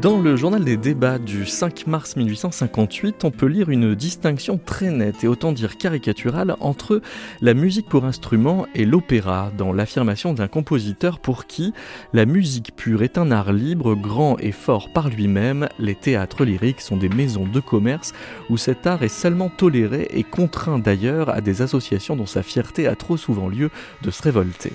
Dans le journal des débats du 5 mars 1858, on peut lire une distinction très nette et autant dire caricaturale entre la musique pour instrument et l'opéra, dans l'affirmation d'un compositeur pour qui la musique pure est un art libre, grand et fort par lui-même. Les théâtres lyriques sont des maisons de commerce où cet art est seulement toléré et contraint d'ailleurs à des associations dont sa fierté a trop souvent lieu de se révolter.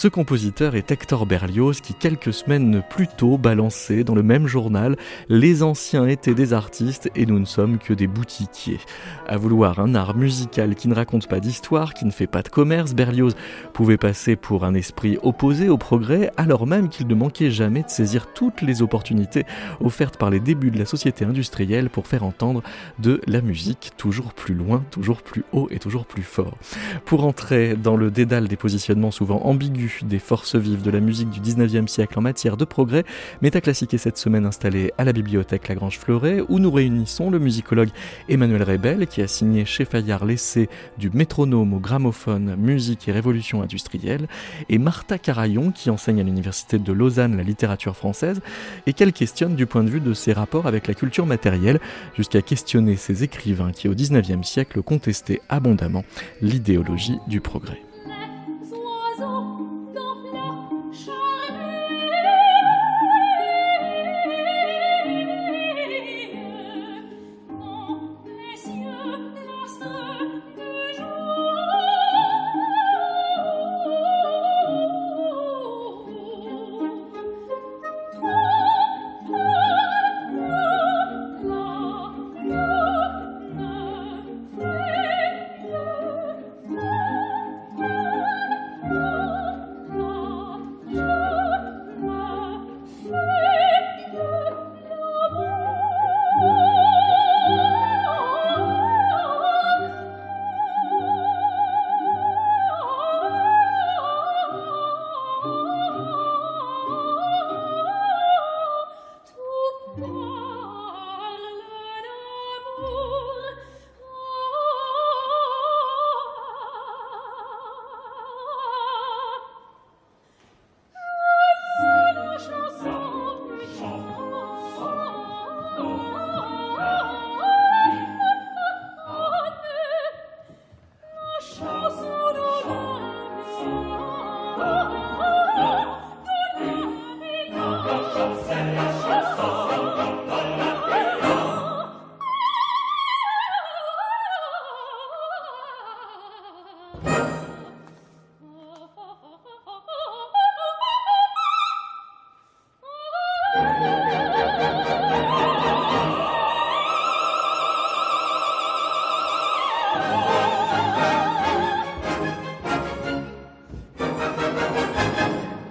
Ce compositeur est Hector Berlioz qui quelques semaines plus tôt balançait dans le même journal Les anciens étaient des artistes et nous ne sommes que des boutiquiers. À vouloir un art musical qui ne raconte pas d'histoire, qui ne fait pas de commerce, Berlioz pouvait passer pour un esprit opposé au progrès alors même qu'il ne manquait jamais de saisir toutes les opportunités offertes par les débuts de la société industrielle pour faire entendre de la musique toujours plus loin, toujours plus haut et toujours plus fort. Pour entrer dans le dédale des positionnements souvent ambigus des forces vives de la musique du 19e siècle en matière de progrès, Métaclassique est cette semaine installé à la bibliothèque Lagrange Fleuret où nous réunissons le musicologue Emmanuel Rebel qui a signé chez Fayard l'essai du métronome au gramophone, musique et révolution industrielle et Martha Carayon qui enseigne à l'université de Lausanne la littérature française et qu'elle questionne du point de vue de ses rapports avec la culture matérielle jusqu'à questionner ces écrivains qui au 19e siècle contestaient abondamment l'idéologie du progrès.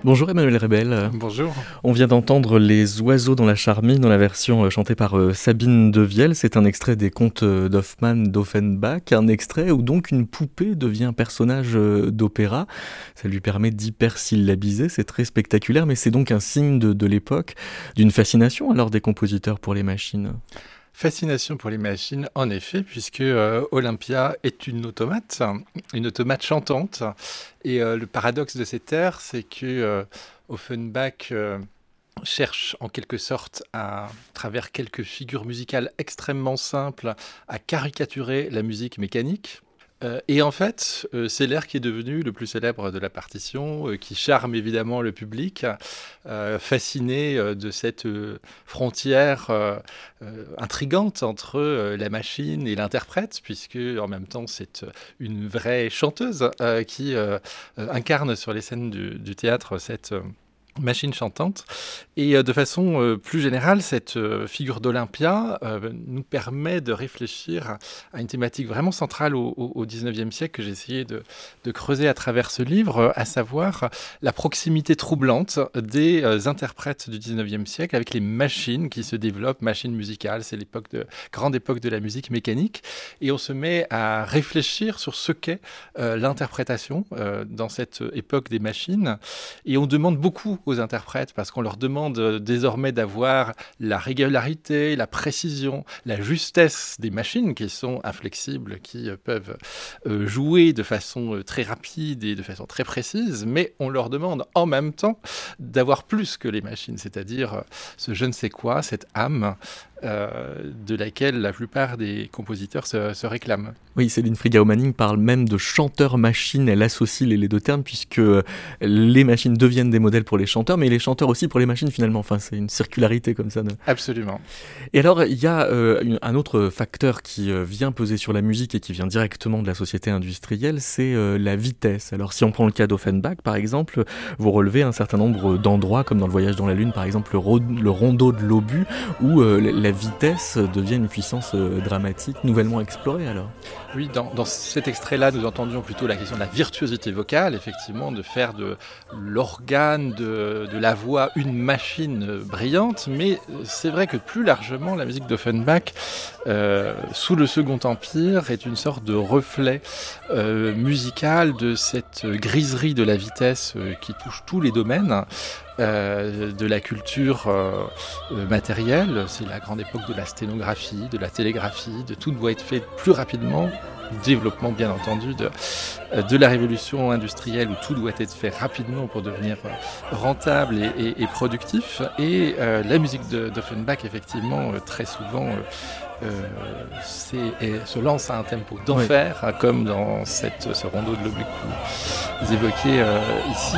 Bonjour Emmanuel Rebel. Bonjour. On vient d'entendre Les oiseaux dans la charmille dans la version euh, chantée par euh, Sabine Devielle. C'est un extrait des contes euh, d'Hoffmann d'Offenbach, un extrait où donc une poupée devient personnage d'opéra. Ça lui permet d'hypersyllabiser, c'est très spectaculaire, mais c'est donc un signe de, de l'époque, d'une fascination alors des compositeurs pour les machines. Fascination pour les machines, en effet, puisque euh, Olympia est une automate, une automate chantante. Et euh, le paradoxe de cette ère, c'est que euh, Offenbach cherche en quelque sorte, à travers quelques figures musicales extrêmement simples, à caricaturer la musique mécanique euh, et en fait, euh, c'est l'air qui est devenu le plus célèbre de la partition, euh, qui charme évidemment le public, fasciné de cette frontière intrigante entre la machine et l'interprète, puisque en même temps c'est une vraie chanteuse qui incarne sur les scènes du théâtre cette machine chantante. Et euh, de façon euh, plus générale, cette euh, figure d'Olympia nous permet de réfléchir à une thématique vraiment centrale au, 19e siècle que j'ai essayé de, creuser à travers ce livre, à savoir la proximité troublante des interprètes du 19e siècle avec les machines qui se développent, machines musicales, c'est l'époque de grande époque de la musique mécanique, et on se met à réfléchir sur ce qu'est l'interprétation dans cette époque des machines, et on demande beaucoup aux interprètes parce qu'on leur demande désormais d'avoir la régularité, la précision, la justesse des machines qui sont inflexibles, qui peuvent jouer de façon très rapide et de façon très précise, mais on leur demande en même temps d'avoir plus que les machines, c'est-à-dire ce je ne sais quoi, cette âme euh, de laquelle la plupart des compositeurs se, réclament. Oui, Céline Frigao-Manning parle même de chanteur-machine, elle associe les, deux termes puisque les machines deviennent des modèles pour les chanteurs, mais les chanteurs aussi pour les machines finalement, enfin c'est une circularité comme ça. Absolument. Et alors il y a euh, un autre facteur qui euh, vient peser sur la musique et qui vient directement de la société industrielle, c'est la vitesse. Alors si on prend le cas d'Offenbach par exemple, vous relevez un certain nombre d'endroits comme dans le voyage dans la lune par exemple le, le rondeau de l'obus où la la vitesse devient une puissance euh, dramatique nouvellement explorée alors? Oui, dans, cet extrait-là, nous entendions plutôt la question de la virtuosité vocale, effectivement, de faire de l'organe, de, la voix une machine brillante, mais c'est vrai que plus largement, la musique d'Offenbach, euh, sous le Second Empire, est une sorte de reflet euh, musical de cette griserie de la vitesse euh, qui touche tous les domaines. Euh, de la culture euh, euh, matérielle. C'est la grande époque de la sténographie, de la télégraphie, de tout doit être fait plus rapidement. Développement bien entendu de, de la révolution industrielle où tout doit être fait rapidement pour devenir rentable et, et, productif. Et la musique d'Offenbach, effectivement, très souvent et se lance à un tempo d'enfer, comme dans cette, ce rondeau de vous évoquez ici.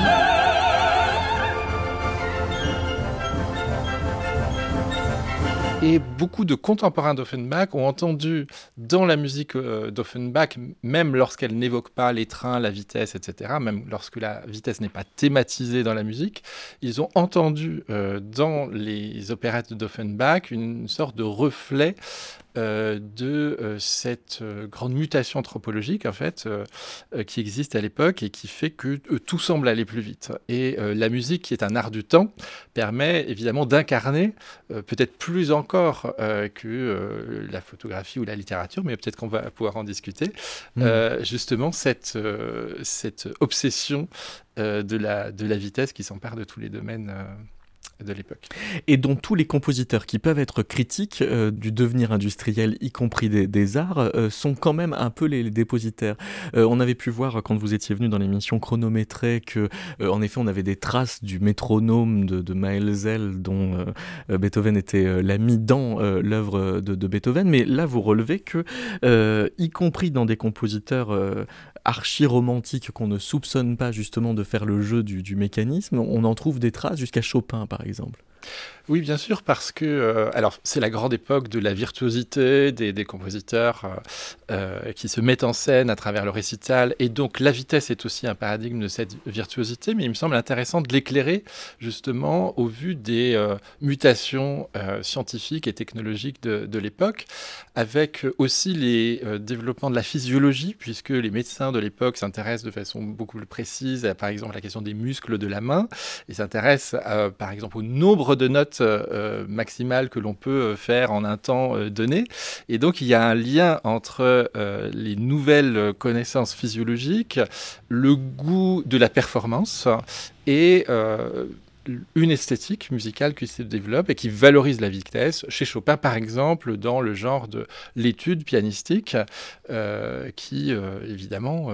Et beaucoup de contemporains d'Offenbach ont entendu dans la musique euh, d'Offenbach, même lorsqu'elle n'évoque pas les trains, la vitesse, etc., même lorsque la vitesse n'est pas thématisée dans la musique, ils ont entendu euh, dans les opérettes d'Offenbach une sorte de reflet euh, de euh, cette euh, grande mutation anthropologique en fait qui existe à l'époque et qui fait que tout semble aller plus vite. Et la musique, qui est un art du temps, permet évidemment d'incarner peut-être plus encore que la photographie ou la littérature, mais peut-être qu'on va pouvoir en discuter. Mmh. justement cette cette obsession de la de la vitesse qui s'empare de tous les domaines de l'époque. Et dont tous les compositeurs qui peuvent être critiques euh, du devenir industriel, y compris des, arts, euh, sont quand même un peu les, dépositaires. Euh, on avait pu voir quand vous étiez venu dans l'émission chronométrée que, en effet, on avait des traces du métronome de, de Maelzel dont Beethoven était l'ami dans l'œuvre de, Beethoven, mais là vous relevez que, y compris dans des compositeurs archi-romantiques qu'on ne soupçonne pas justement de faire le jeu du mécanisme, on en trouve des traces jusqu'à Chopin par exemple exemple. Oui, bien sûr, parce que euh, alors c'est la grande époque de la virtuosité des, compositeurs euh, euh, qui se mettent en scène à travers le récital, et donc la vitesse est aussi un paradigme de cette virtuosité. Mais il me semble intéressant de l'éclairer justement au vu des mutations scientifiques et technologiques de, l'époque, avec aussi les développements de la physiologie, puisque les médecins de l'époque s'intéressent de façon beaucoup plus précise, à, par exemple, la question des muscles de la main, et s'intéressent par exemple au nombre de notes euh, euh, maximale que l'on peut euh, faire en un temps donné. Et donc il y a un lien entre les nouvelles connaissances physiologiques, le goût de la performance et une esthétique musicale qui se développe et qui valorise la vitesse. Chez Chopin, par exemple, dans le genre de l'étude pianistique, qui évidemment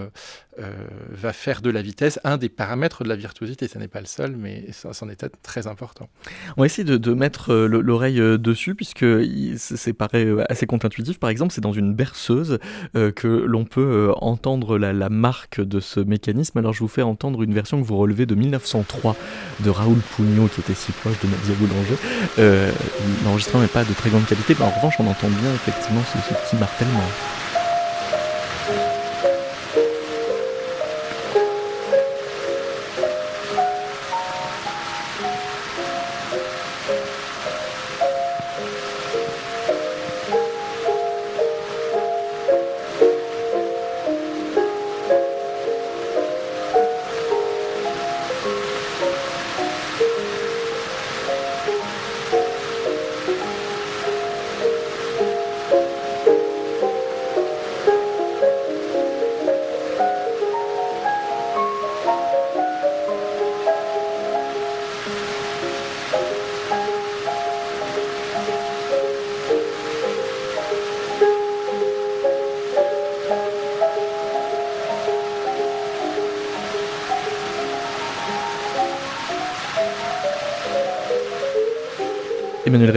va faire de la vitesse un des paramètres de la virtuosité. Ce n'est pas le seul, mais c'en est très important. On va essayer de, mettre euh, l'oreille euh, dessus, puisque c'est paraît assez contre-intuitif. Par exemple, c'est dans une berceuse que l'on peut entendre la, marque de ce mécanisme. Alors, je vous fais entendre une version que vous relevez de 1903 de Raoul Pugno, qui était si proche de Nadia Boulanger. L'enregistrement n'est pas de très grande qualité, mais en revanche, on entend bien effectivement ce petit martèlement.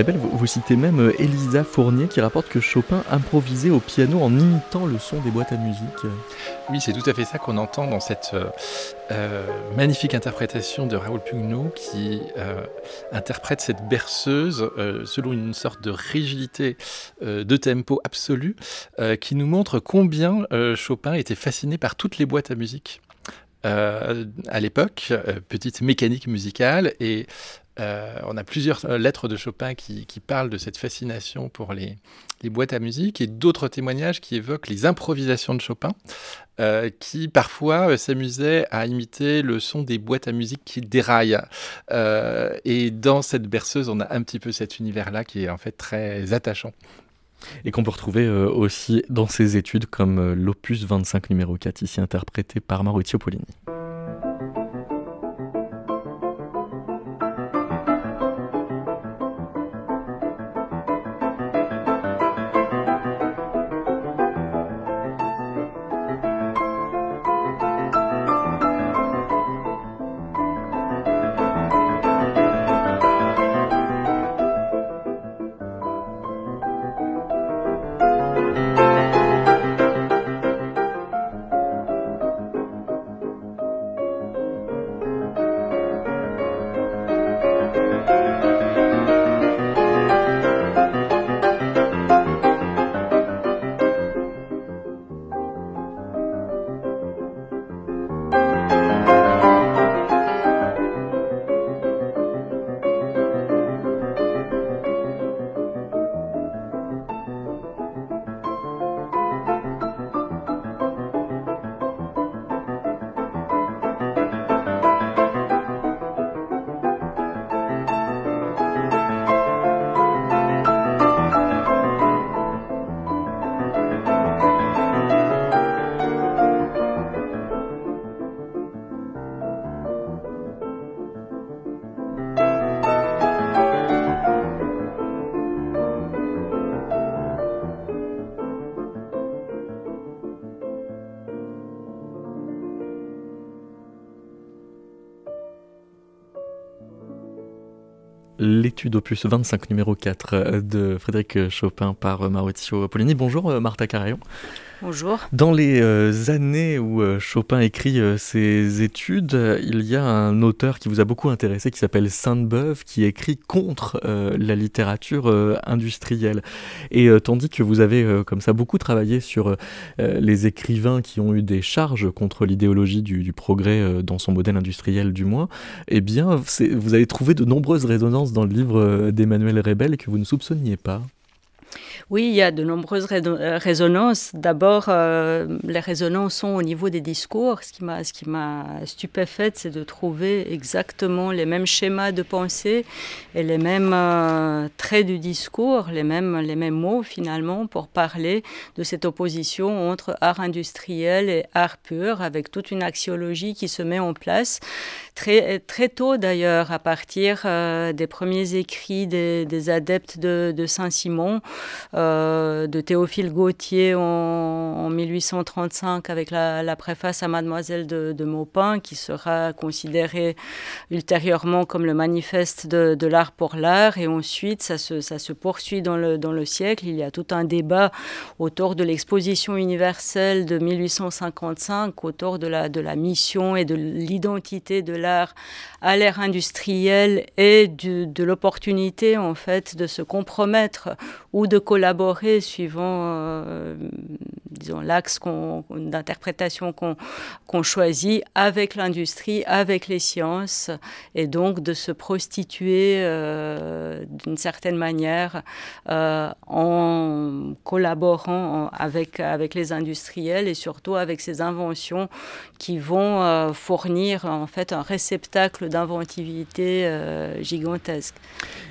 Vous, citez même euh, Elisa Fournier qui rapporte que Chopin improvisait au piano en imitant le son des boîtes à musique. Oui, c'est tout à fait ça qu'on entend dans cette euh, euh, magnifique interprétation de Raoul Pugno qui interprète cette berceuse selon une sorte de rigidité de tempo absolu qui nous montre combien Chopin était fasciné par toutes les boîtes à musique. à l'époque, petite mécanique musicale, et euh, on a plusieurs euh, lettres de Chopin qui, parlent de cette fascination pour les, boîtes à musique et d'autres témoignages qui évoquent les improvisations de Chopin, euh, qui parfois s'amusaient à imiter le son des boîtes à musique qui déraillent. et dans cette berceuse, on a un petit peu cet univers-là qui est en fait très attachant. Et qu'on peut retrouver aussi dans ses études comme l'opus 25 numéro 4, ici interprété par Maurizio Polini. L'étude opus 25 numéro 4 euh, de Frédéric Chopin par euh, Maurizio Pollini. Bonjour euh, Martha Carayon. Bonjour. Dans les années où Chopin écrit ses études, il y a un auteur qui vous a beaucoup intéressé qui s'appelle Sainte-Beuve qui écrit contre la littérature industrielle. Et tandis que vous avez comme ça beaucoup travaillé sur les écrivains qui ont eu des charges contre l'idéologie du, du, progrès dans son modèle industriel du moins, eh bien vous avez trouvé de nombreuses résonances dans le livre d'Emmanuel Rebel que vous ne soupçonniez pas. Oui, il y a de nombreuses euh, résonances. D'abord, euh, les résonances sont au niveau des discours. Ce qui m'a, ce stupéfaite, c'est de trouver exactement les mêmes schémas de pensée et les mêmes euh, traits du discours, les mêmes mots finalement pour parler de cette opposition entre art industriel et art pur, avec toute une axiologie qui se met en place très, très tôt d'ailleurs, à partir des premiers écrits des, adeptes de, de Saint-Simon. Euh, de Théophile Gautier en, 1835 avec la, préface à Mademoiselle de, Maupin, qui sera considérée ultérieurement comme le manifeste de, l'art pour l'art. Et ensuite, ça se, ça se poursuit dans le, dans le siècle. Il y a tout un débat autour de l'exposition universelle de 1855, autour de la, de la mission et de l'identité de l'art valeurs à l'ère industrielle et de l'opportunité en fait de se compromettre ou de collaborer suivant, euh, disons, l'axe d'interprétation qu'on choisit avec l'industrie, avec les sciences, et donc de se prostituer euh, d'une certaine manière euh, en collaborant avec, avec les industriels et surtout avec ces inventions qui vont fournir en fait un réceptacle d'inventivité gigantesque.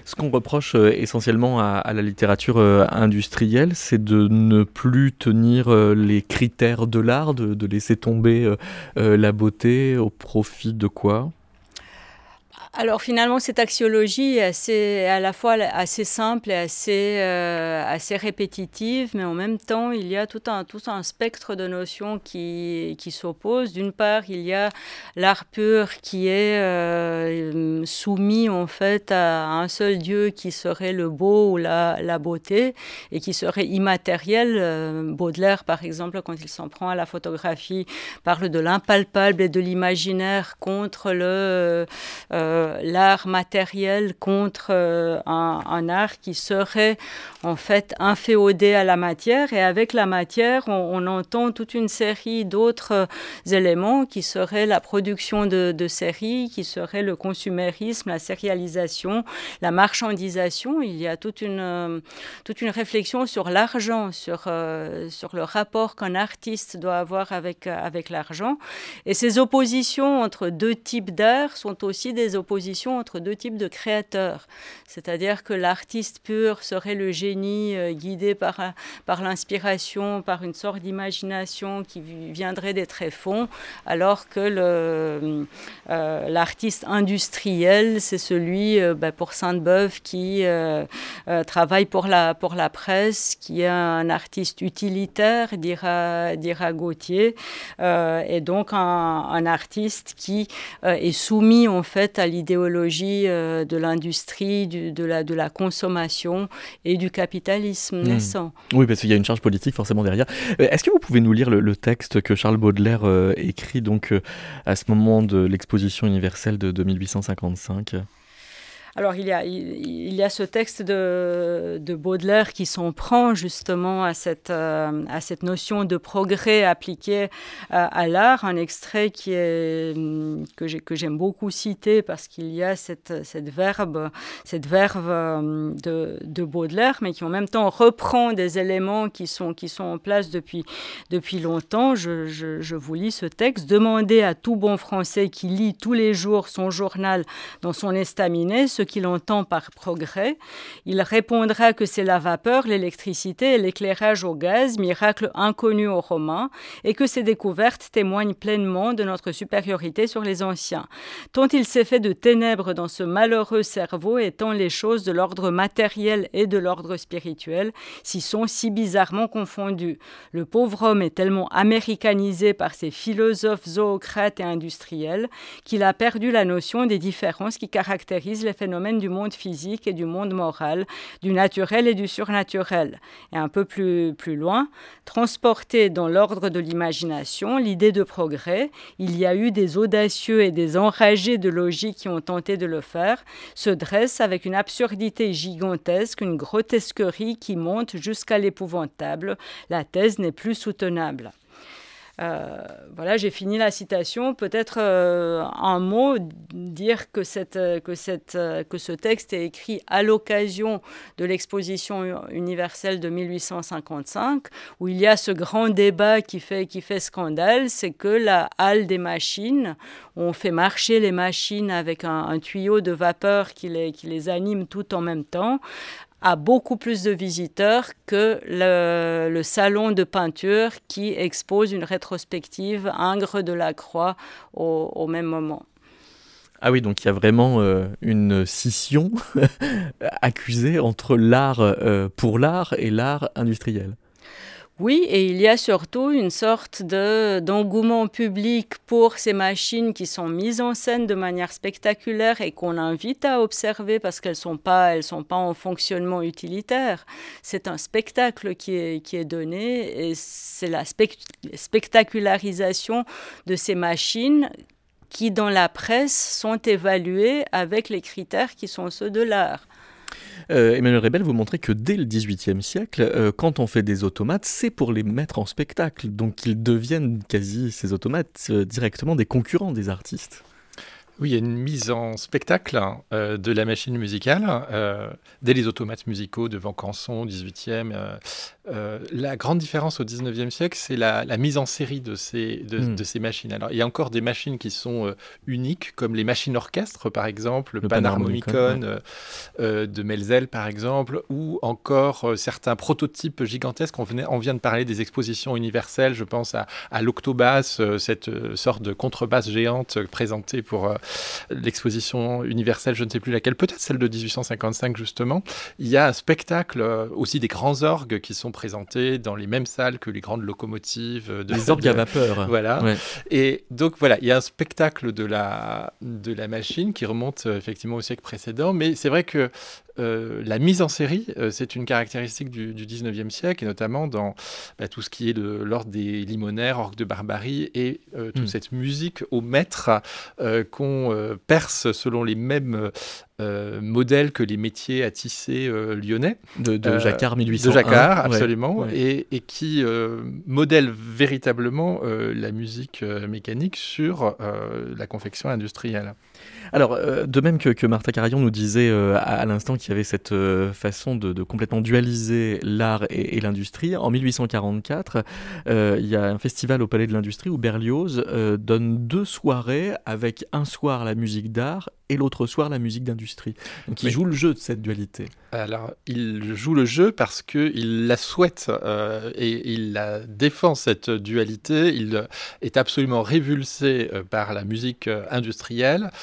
Ce qu'on reproche essentiellement à, la littérature industrielle, c'est de ne plus tenir euh, les critères de l'art, de, laisser tomber euh, euh, la beauté au profit de quoi? Alors finalement, cette axiologie est assez, à la fois assez simple et assez, euh, assez répétitive, mais en même temps, il y a tout un, tout un spectre de notions qui, qui s'opposent. D'une part, il y a l'art pur qui est euh, soumis en fait à un seul Dieu qui serait le beau ou la, la beauté et qui serait immatériel. Euh, Baudelaire, par exemple, quand il s'en prend à la photographie, parle de l'impalpable et de l'imaginaire contre le... l'art matériel contre euh, un, art qui serait en fait inféodé à la matière. Et avec la matière, on, entend toute une série d'autres euh, éléments qui seraient la production de, séries, qui serait le consumérisme, la sérialisation, la marchandisation. Il y a toute une, toute une réflexion sur l'argent, sur, sur le rapport qu'un artiste doit avoir avec, avec l'argent. Et ces oppositions entre deux types d'art sont aussi des oppositions opposition entre deux types de créateurs. C'est-à-dire que l'artiste pur serait le génie euh, guidé par, par l'inspiration, par une sorte d'imagination qui viendrait des tréfonds, alors que euh, l'artiste industriel, c'est celui euh, bah, pour Sainte-Beuve qui travaille pour la, pour la presse, qui est un artiste utilitaire, dira, dira Gauthier, et donc un, un artiste qui est soumis en fait à l'idée idéologie euh, de l'industrie, de la, de la consommation et du capitalisme hmm. naissant. Oui, parce qu'il y a une charge politique forcément derrière. Euh, est-ce que vous pouvez nous lire le, texte que Charles Baudelaire euh, écrit donc à ce moment de l'exposition universelle de, de 1855 alors il y a, il, y a ce texte de, de Baudelaire qui s'en prend justement à cette, euh, à cette notion de progrès appliqué à, à l'art, un extrait qui est, que j'aime beaucoup citer parce qu'il y a cette, cette verbe, cette verve euh, de, de, Baudelaire, mais qui en même temps reprend des éléments qui sont, qui sont en place depuis, depuis longtemps. Je, je, je vous lis ce texte. Demandez à tout bon Français qui lit tous les jours son journal dans son estaminet ce qu'il entend par progrès, il répondra que c'est la vapeur, l'électricité et l'éclairage au gaz, miracle inconnu aux Romains, et que ces découvertes témoignent pleinement de notre supériorité sur les anciens. Tant il s'est fait de ténèbres dans ce malheureux cerveau, et tant les choses de l'ordre matériel et de l'ordre spirituel s'y sont si bizarrement confondues. Le pauvre homme est tellement américanisé par ses philosophes zoocrates et industriels qu'il a perdu la notion des différences qui caractérisent les phénomènes du monde physique et du monde moral, du naturel et du surnaturel. Et un peu plus, plus loin, transporté dans l'ordre de l'imagination, l'idée de progrès, il y a eu des audacieux et des enragés de logique qui ont tenté de le faire, se dresse avec une absurdité gigantesque, une grotesquerie qui monte jusqu'à l'épouvantable. La thèse n'est plus soutenable. Euh, voilà, j'ai fini la citation. Peut-être euh, un mot, dire que, cette, que, cette, que ce texte est écrit à l'occasion de l'exposition universelle de 1855, où il y a ce grand débat qui fait, qui fait scandale, c'est que la halle des machines, on fait marcher les machines avec un, un tuyau de vapeur qui les, qui les anime tout en même temps, a beaucoup plus de visiteurs que le, salon de peinture qui expose une rétrospective Ingres de la Croix au, même moment. Ah oui, donc il y a vraiment euh, une scission accusée entre l'art euh, pour l'art et l'art industriel. Oui, et il y a surtout une sorte de, d'engouement public pour ces machines qui sont mises en scène de manière spectaculaire et qu'on invite à observer parce qu'elles ne sont, pas, elles sont pas en fonctionnement utilitaire. C'est un spectacle qui est, qui est donné et c'est la spectacularisation de ces machines qui, dans la presse, sont évaluées avec les critères qui sont ceux de l'art. Euh, Emmanuel Rebel, vous montrez que dès le XVIIIe siècle, euh, quand on fait des automates, c'est pour les mettre en spectacle. Donc ils deviennent quasi, ces automates, euh, directement des concurrents des artistes. Oui, il y a une mise en spectacle euh, de la machine musicale euh, dès les automates musicaux de Vancanson, 18e. Euh, la grande différence au 19e siècle, c'est la, mise en série de ces, hmm. de, ces machines. Alors, il y a encore des machines qui sont uniques, comme les machines orchestres, par exemple, le, Panharmonicon de Melzel, par exemple, ou encore certains prototypes gigantesques. On, venait, on vient de parler des expositions universelles, je pense à, à l'octobasse, cette sorte de contrebasse géante présentée pour l'exposition universelle, je ne sais plus laquelle, peut-être celle de 1855 justement, il y a un spectacle aussi des grands orgues qui sont présentés dans les mêmes salles que les grandes locomotives. De, les orgues à vapeur. Voilà. Et donc voilà, il y a un spectacle de la, de la machine qui remonte effectivement au siècle précédent, mais c'est vrai que euh, la mise en série, euh, c'est une caractéristique du, du, 19e siècle, et notamment dans bah, tout ce qui est de l'ordre des limonaires, orques de barbarie, et euh, toute hmm. cette musique au maître qu'on perce selon les mêmes modèles que les métiers à tisser lyonnais. De, Jacquard 1801. De Jacquard, absolument, Et, et, qui modèle véritablement la musique mécanique sur la confection industrielle. Alors, euh, de même que, Martha Carayon nous disait euh, à, l'instant qu'il y avait cette euh, façon de, complètement dualiser l'art et, l'industrie, en 1844, il y a un festival au Palais de l'Industrie où Berlioz donne deux soirées avec un soir la musique d'art et l'autre soir la musique d'industrie. Donc il joue le jeu de cette dualité. Alors il joue le jeu parce qu'il la souhaite et il la défend cette dualité. Il est absolument révulsé par la musique industrielle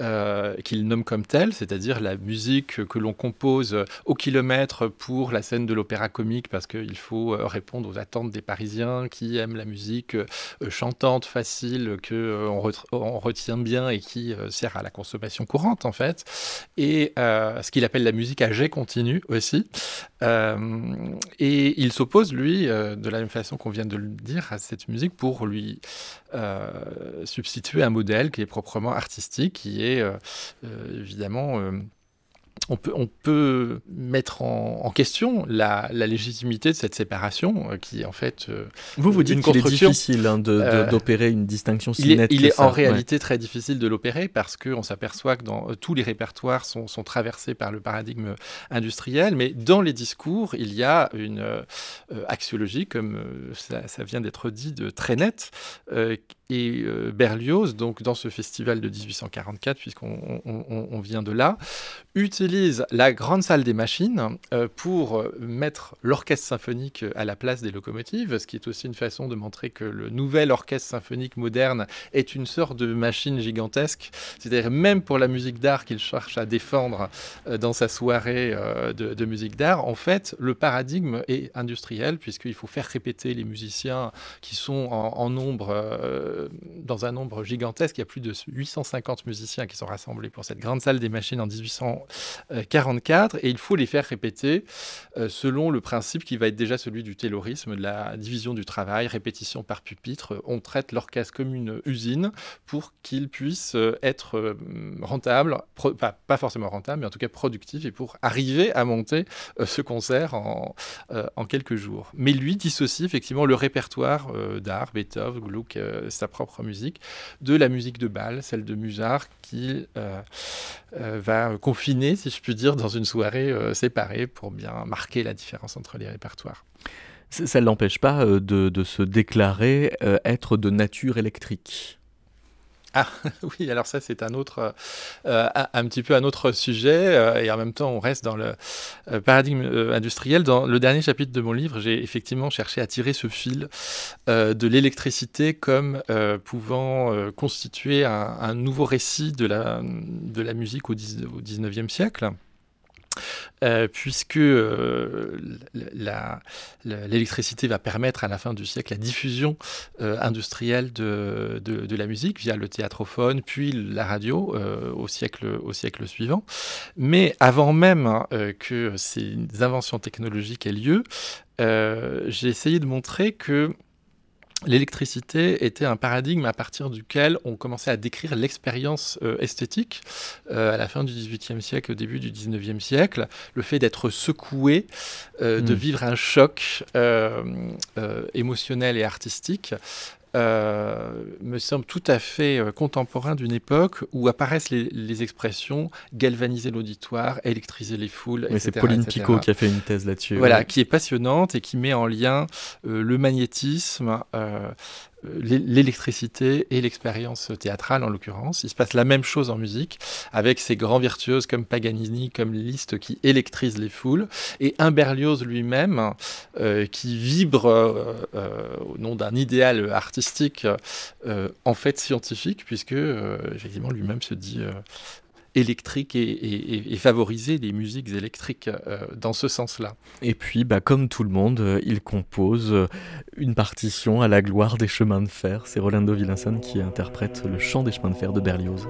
euh, qu'il nomme comme telle, c'est-à-dire la musique que l'on compose au kilomètre pour la scène de l'opéra comique, parce qu'il faut euh, répondre aux attentes des Parisiens qui aiment la musique euh, chantante, facile, que on, retient bien et qui sert à la consommation courante en fait, et ce qu'il appelle la musique à jet continu aussi. et il s'oppose, lui, de la même façon qu'on vient de le dire, à cette musique pour lui substituer un modèle qui est proprement artistique, qui est euh, euh, évidemment euh, on peut, on peut mettre en, question la, légitimité de cette séparation qui en fait vous vous dites qu'il est difficile hein, d'opérer une distinction si il nette est, il est en réalité très difficile de l'opérer parce qu'on s'aperçoit que dans tous les répertoires sont, sont, traversés par le paradigme industriel mais dans les discours il y a une axiologie comme ça, ça, vient d'être dit de très nette et euh, Berlioz, donc dans ce festival de 1844, puisqu'on vient de là, utilise la grande salle des machines euh, pour euh, mettre l'orchestre symphonique à la place des locomotives, ce qui est aussi une façon de montrer que le nouvel orchestre symphonique moderne est une sorte de machine gigantesque. C'est-à-dire même pour la musique d'art qu'il cherche à défendre dans sa soirée de, musique d'art, en fait, le paradigme est industriel, puisqu'il faut faire répéter les musiciens qui sont en, nombre euh, dans un nombre gigantesque. Il y a plus de 850 musiciens qui sont rassemblés pour cette grande salle des machines en 1844 et il faut les faire répéter euh, selon le principe qui va être déjà celui du taylorisme, de la division du travail, répétition par pupitre. On traite l'orchestre comme une usine pour qu'il puisse euh, être rentable, pas, forcément rentable, mais en tout cas productif et pour arriver à monter ce concert en, en, quelques jours. Mais lui dissocie effectivement le répertoire d'art, Beethoven, Gluck, sa propre musique, de la musique de bal, celle de Musard, qui euh, euh, va confiner, si je puis dire, dans une soirée euh, séparée pour bien marquer la différence entre les répertoires. Ça ne l'empêche pas de, se déclarer être de nature électrique. Ah oui, alors ça c'est un autre, euh, un, petit peu un autre sujet, euh, et en même temps on reste dans le euh, paradigme industriel. Dans le dernier chapitre de mon livre, j'ai effectivement cherché à tirer ce fil de l'électricité comme pouvant constituer un, nouveau récit de la, musique au, 19, au 19e siècle. Euh, puisque euh, l'électricité va permettre à la fin du siècle la diffusion euh, industrielle de, la musique via le théâtrophone, puis la radio au, siècle, au siècle suivant. Mais avant même hein, que ces inventions technologiques aient lieu, j'ai essayé de montrer que L'électricité était un paradigme à partir duquel on commençait à décrire l'expérience euh, esthétique euh, à la fin du XVIIIe siècle, au début du XIXe siècle, le fait d'être secoué, euh, de hmm. vivre un choc émotionnel et artistique me semble tout à fait euh, contemporain d'une époque où apparaissent les, expressions galvaniser l'auditoire, électriser les foules, C'est Pauline Picot qui a fait une thèse là-dessus. Voilà, qui est passionnante et qui met en lien euh, le magnétisme, l'électricité et l'expérience théâtrale en l'occurrence. Il se passe la même chose en musique avec ces grands virtuoses comme Paganini, comme Liszt qui électrisent les foules et un lui-même qui vibre au nom d'un idéal artistique en fait scientifique puisque effectivement lui-même se dit électrique et, favoriser les musiques électriques euh, dans ce sens-là. Et puis, bah, comme tout le monde, euh, il compose euh, une partition à la gloire des chemins de fer. C'est Rolando Villinson qui interprète le chant des chemins de fer de Berlioz.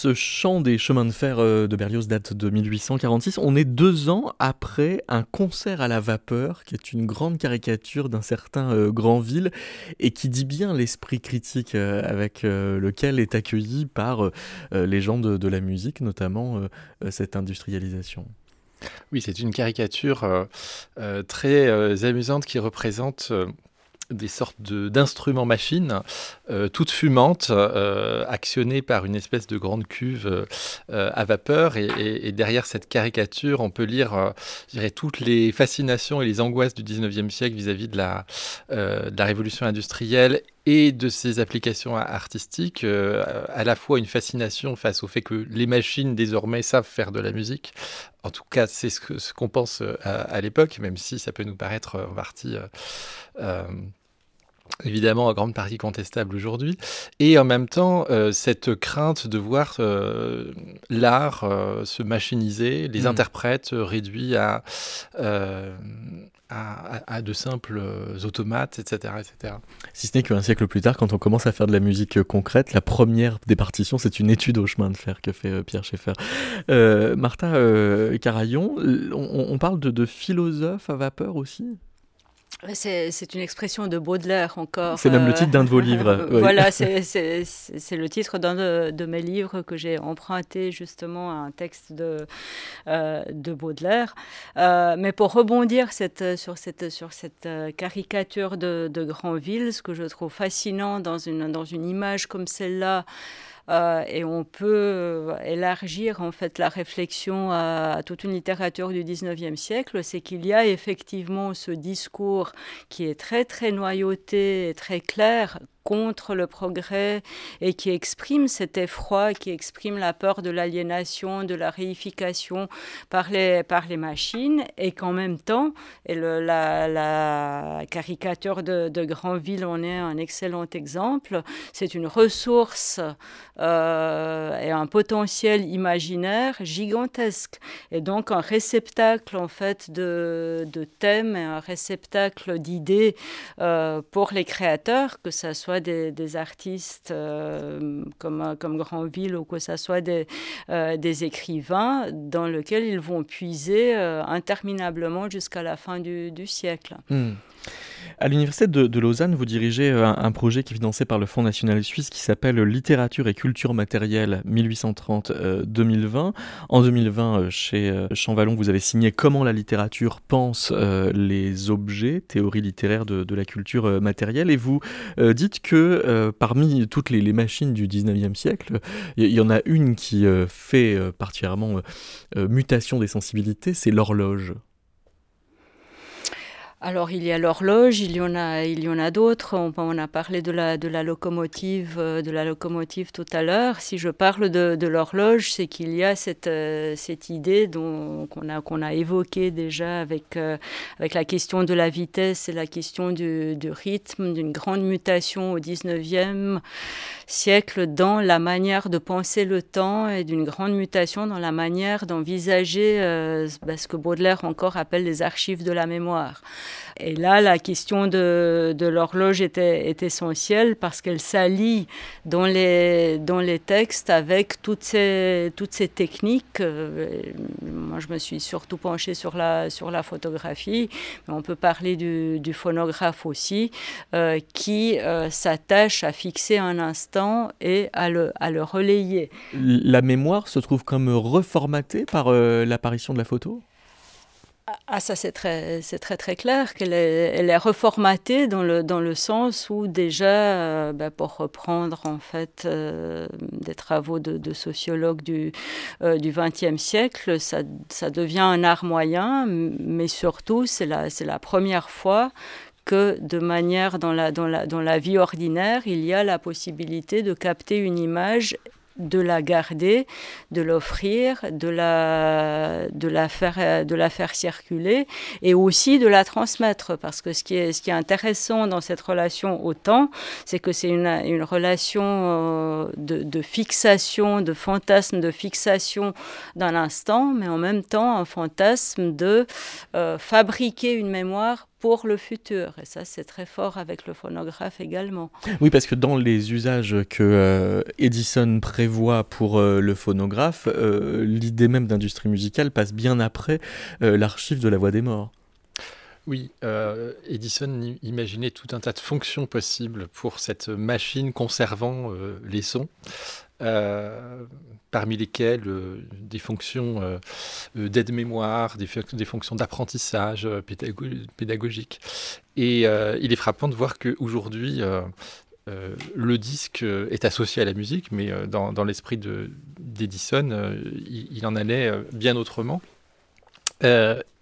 Ce chant des chemins de fer euh, de Berlioz date de 1846. On est deux ans après un concert à la vapeur, qui est une grande caricature d'un certain euh, Granville et qui dit bien l'esprit critique euh, avec lequel est accueilli par les gens de, la musique, notamment cette industrialisation. Oui, c'est une caricature très amusante qui représente des sortes d'instruments machines, euh, toutes fumantes, euh, actionnées par une espèce de grande cuve euh, à vapeur. Et, derrière cette caricature, on peut lire, je toutes les fascinations et les angoisses du 19e siècle vis-à-vis de, la, de révolution industrielle et de ses applications artistiques, à la fois une fascination face au fait que les machines désormais savent faire de la musique. En tout cas, c'est ce qu'on ce qu'on pense à, l'époque, même si ça peut nous paraître en partie évidemment en grande partie contestable aujourd'hui, et en même temps euh, cette crainte de voir euh, l'art euh, se machiniser, les hmm. interprètes réduits à, à, de simples automates, etc., etc. Si ce n'est qu'un siècle plus tard, quand on commence à faire de la musique concrète, la première des partitions, c'est une étude au chemin de fer que fait Pierre Schaeffer. Martha Carayon, on, parle de, de philosophe à vapeur aussi? C'est une expression de Baudelaire encore. C'est même le titre d'un de vos livres. Voilà, c'est le titre d'un de, mes livres que j'ai emprunté justement à un texte de, euh, de Baudelaire. Euh, mais pour rebondir cette, sur cette, sur cette euh, caricature de, de Granville, ce que je trouve fascinant dans une, dans une image comme celle-là, et on peut élargir en fait la réflexion à, toute une littérature du 19e siècle, c'est qu'il y a effectivement ce discours qui est très très noyauté et très clair contre le progrès et qui exprime cet effroi, qui exprime la peur de l'aliénation, de la réification par les, machines, et qu'en même temps, et la, la, caricature de, de Granville en est un excellent exemple, c'est une ressource euh, et un potentiel imaginaire gigantesque, et donc un réceptacle en fait de, thèmes et un réceptacle d'idées euh, pour les créateurs, que ce soit des, artistes euh, comme, comme Granville ou que ce soit des, euh, des écrivains dans lesquels ils vont puiser euh, interminablement jusqu'à la fin du, siècle. Hmm. À l'Université de, Lausanne, vous dirigez un, projet qui est financé par le Fonds national suisse qui s'appelle Littérature et culture matérielle 1830-2020. Euh, en 2020, euh, chez Champvallon, vous avez signé Comment la littérature pense les objets, théorie littéraire de, la culture matérielle. Et vous dites que parmi toutes les, machines du 19e siècle, il y, en a une qui fait particulièrement mutation des sensibilités, c'est l'horloge. Alors il y a l'horloge, il y en a, il y en a d'autres. On, a parlé de la, de la locomotive, euh, de la locomotive tout à l'heure. Si je parle de, l'horloge, c'est qu'il y a cette, euh, cette idée qu'on a, qu'on a évoquée déjà avec, euh, avec la question de la vitesse et la question du, du rythme, d'une grande mutation au 19e siècle dans la manière de penser le temps et d'une grande mutation dans la manière d'envisager ce que Baudelaire encore appelle les archives de la mémoire. Et là, la question de, l'horloge était, est essentielle parce qu'elle s'allie dans les, dans les textes avec toutes ces, toutes ces techniques. Euh, moi, je me suis surtout penchée sur la, sur la photographie, mais on peut parler du, du phonographe aussi, euh, qui euh, s'attache à fixer un instant et à le, à le relayer. La mémoire se trouve comme reformatée par l'apparition de la photo? Ah, ça, c'est très, c'est très, très clair qu'elle est, reformatée dans le, dans le sens où, déjà, euh, bah, pour reprendre en fait euh, des travaux de, de sociologues du euh, du XXe siècle, ça, ça devient un art moyen, mais surtout, c'est la, c'est la première fois que de manière dans la, dans, la, dans la vie ordinaire, il y a la possibilité de capter une image de la garder, de l'offrir, de la, de, la faire, de la faire circuler et aussi de la transmettre. Parce que ce qui est, ce qui est intéressant dans cette relation au temps, c'est que c'est une, une, relation euh, de, fixation, de fantasme, de fixation d'un instant, mais en même temps un fantasme de euh, fabriquer une mémoire pour le futur. Et ça, c'est très fort avec le phonographe également. Oui, parce que dans les usages que euh, Edison prévoit pour euh, le phonographe, euh, l'idée même d'industrie musicale passe bien après l'archive de la voix des morts. Oui, Edison imaginait tout un tas de fonctions possibles pour cette machine conservant les sons. Euh, parmi lesquelles euh, des fonctions euh, d'aide-mémoire, des, fonctions d'apprentissage pédagogique. Et il est frappant de voir qu'aujourd'hui, le disque est associé à la musique, mais dans, l'esprit d'Edison, il, il, en allait bien autrement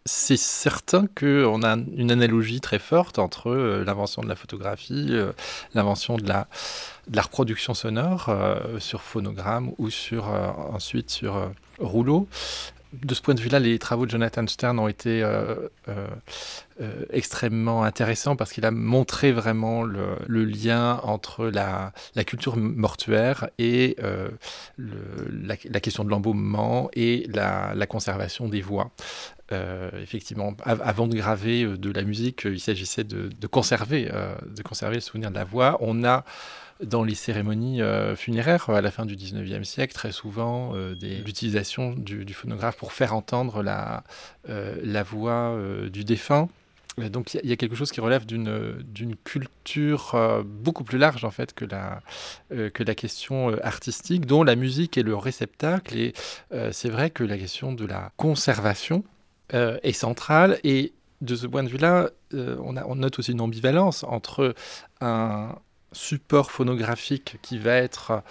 c'est certain qu'on a une analogie très forte entre euh, l'invention de la photographie, euh, l'invention de la, reproduction sonore euh, sur phonogramme ou sur, ensuite sur rouleau. De ce point de vue-là, les travaux de Jonathan Stern ont été extrêmement intéressants parce qu'il a montré vraiment le, lien entre la, culture mortuaire et la, question de l'embaumement et la, la, conservation des voix. Euh, effectivement, avant de graver euh, de la musique, euh, il s'agissait de, conserver, de conserver le souvenir de la voix. On a dans les cérémonies funéraires à la fin du 19e siècle, très souvent l'utilisation du, phonographe pour faire entendre la, la voix du défunt. Donc il y, a quelque chose qui relève d'une culture beaucoup plus large en fait que la, que la question artistique, dont la musique est le réceptacle. Et c'est vrai que la question de la conservation euh, est centrale. Et de ce point de vue-là, euh, on, on, note aussi une ambivalence entre un support phonographique qui va être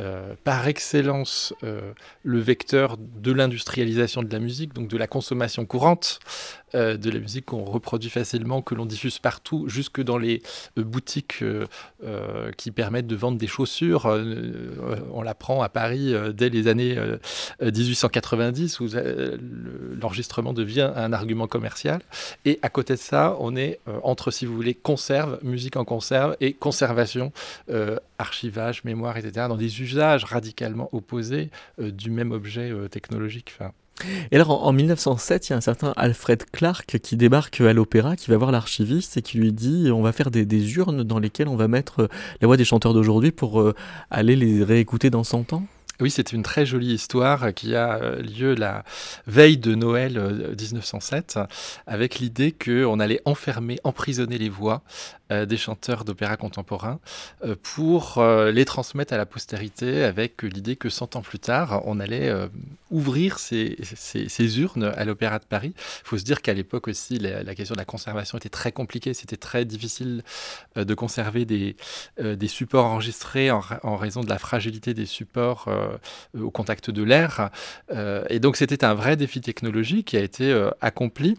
euh, par excellence euh, le vecteur de l'industrialisation de la musique, donc de la consommation courante euh, de la musique qu'on reproduit facilement, que l'on diffuse partout, jusque dans les boutiques qui permettent de vendre des chaussures. on l'apprend à Paris dès les années 1890, où l'enregistrement devient un argument commercial. Et à côté de ça, on est entre, si vous voulez, conserve, musique en conserve et conservation, archivage, mémoire, etc., dans des usages radicalement opposés euh, du même objet euh, technologique. Et alors en, 1907, il y a un certain Alfred Clark qui débarque à l'opéra, qui va voir l'archiviste et qui lui dit on va faire des, urnes dans lesquelles on va mettre euh, la voix des chanteurs d'aujourd'hui pour aller les réécouter dans 100 ans. Oui, c'est une très jolie histoire qui a lieu la veille de Noël 1907, avec l'idée qu'on allait enfermer, emprisonner les voix euh, des chanteurs d'opéra contemporain euh, pour euh, les transmettre à la postérité avec l'idée que 100 ans plus tard, on allait ouvrir ces, urnes à l'Opéra de Paris. Il faut se dire qu'à l'époque aussi, la, question de la conservation était très compliquée. C'était très difficile de conserver des, des supports enregistrés en, en, raison de la fragilité des supports au contact de l'air. et donc c'était un vrai défi technologique qui a été accompli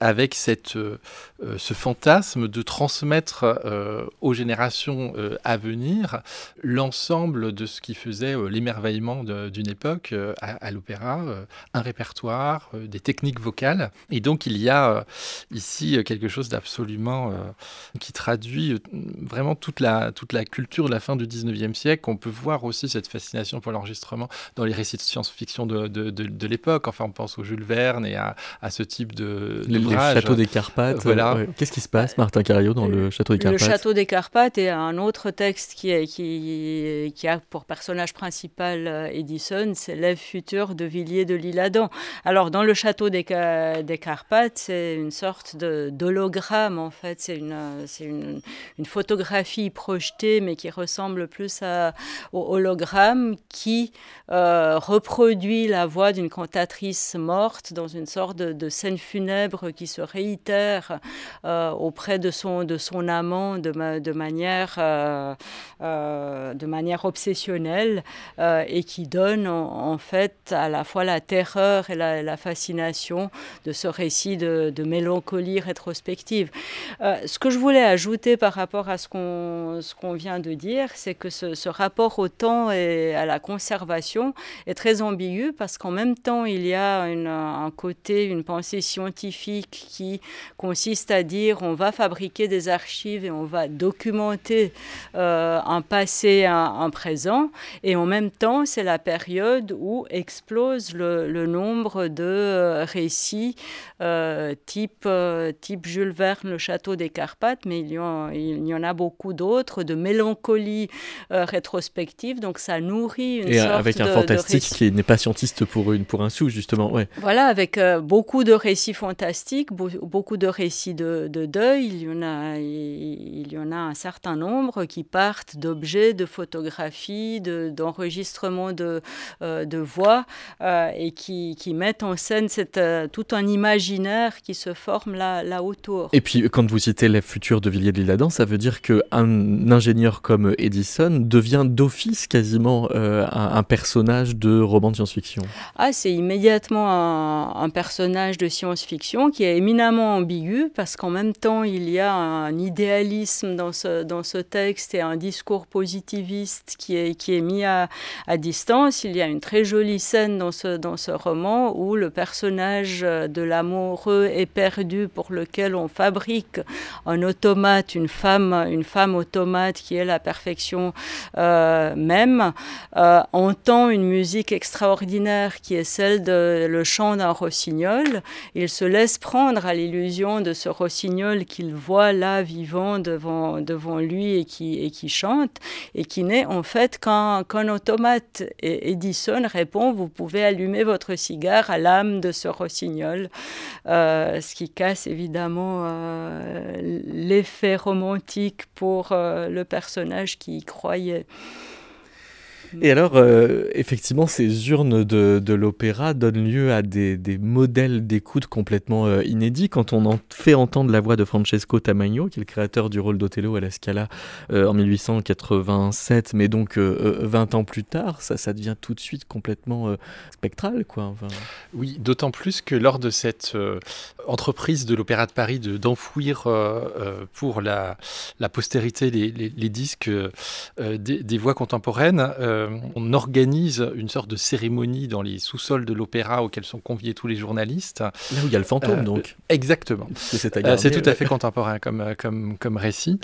avec cette, euh, euh, ce fantasme de transmettre euh, aux générations à venir l'ensemble de ce qui faisait l'émerveillement d'une époque à, l'opéra, un répertoire, des techniques vocales. Et donc il y a ici quelque chose d'absolument qui traduit vraiment toute la, toute la culture de la fin du 19e siècle. On peut voir aussi cette fascination pour l'enregistrement dans les récits de science-fiction de, de, de, l'époque. Enfin, on pense au Jules Verne et à, à ce type de le château des Carpates. Voilà. Qu'est-ce qui se passe, Martin Cario, dans le château des Carpates Le château des Carpates est un autre texte qui, est, qui, qui a pour personnage principal euh, Edison, c'est l'Ève future de Villiers de l'Isle-Adam. Alors, dans le château des, des Carpates, c'est une sorte d'hologramme, en fait. C'est une, une, une, photographie projetée, mais qui ressemble plus à, au hologramme qui euh, reproduit la voix d'une cantatrice morte dans une sorte de, de scène funèbre qui se réitère euh, auprès de son, de son amant de, manière, euh, euh, de manière obsessionnelle et qui donne en, fait à la fois la terreur et la, fascination de ce récit de, mélancolie rétrospective. ce que je voulais ajouter par rapport à ce qu'on qu'on vient de dire, c'est que ce, rapport au temps et à la conservation est très ambigu parce qu'en même temps, il y a un côté, une pensée scientifique qui consiste à dire on va fabriquer des archives et on va documenter euh, un passé, un, présent. Et en même temps, c'est la période où explose le, nombre de euh, récits euh, type, type Jules Verne, le château des Carpates, mais il y en, il y en a beaucoup d'autres, de mélancolie rétrospective. Donc ça nourrit une et sorte avec un fantastique qui n'est pas scientiste pour, une, pour un sou, justement. Ouais. Voilà, avec beaucoup de récits fantastiques, beaucoup de récits de, deuil. Il y, en a, il y en a un certain nombre qui partent d'objets, de photographies, d'enregistrements de, euh, de, voix euh, et qui, qui, mettent en scène cette, euh, tout un imaginaire qui se forme là, là autour. Et puis, quand vous citez les futurs de Villiers de l'Isle-Adam, ça veut dire qu'un ingénieur comme Edison devient d'office quasiment un, un, personnage de roman de science-fiction. Ah, c'est immédiatement un, un personnage de science-fiction qui est éminemment ambigu parce qu'en même temps, il y a un idéalisme dans ce, dans ce texte et un discours positiviste qui est, qui est mis à, distance. Il y a une très jolie scène dans ce, dans ce roman où le personnage de l'amoureux est perdu pour lequel on fabrique un automate, une femme, une femme automate qui est la perfection euh, même, euh, entend une musique extraordinaire qui est celle de le chant d'un rossignol. Il se laisse prendre à l'illusion de ce rossignol qu'il voit là vivant devant, devant lui et qui, et qui chante, et qui n'est en fait qu'un automate. Et Edison répond, vous pouvez allumer votre cigare à l'âme de ce rossignol, euh, ce qui casse évidemment euh, l'effet romantique pour euh, le personnage qui y croyait. Et alors, euh, effectivement, ces urnes de, de l'opéra donnent lieu à des, des modèles d'écoute complètement euh, inédits. Quand on en fait entendre la voix de Francesco Tamagno, qui est le créateur du rôle d'Othello à la Scala euh, en 1887, mais donc 20 ans plus tard, ça, ça devient tout de suite complètement spectral, quoi. Enfin... Oui, d'autant plus que lors de cette entreprise de l'Opéra de Paris de, d'enfouir pour la, la postérité les, les, les disques des, des, voix contemporaines, euh, on organise une sorte de cérémonie dans les sous-sols de l'opéra auxquels sont conviés tous les journalistes. Là où il y a le fantôme, euh, donc. Exactement. C'est tout à fait contemporain comme, comme, comme récit.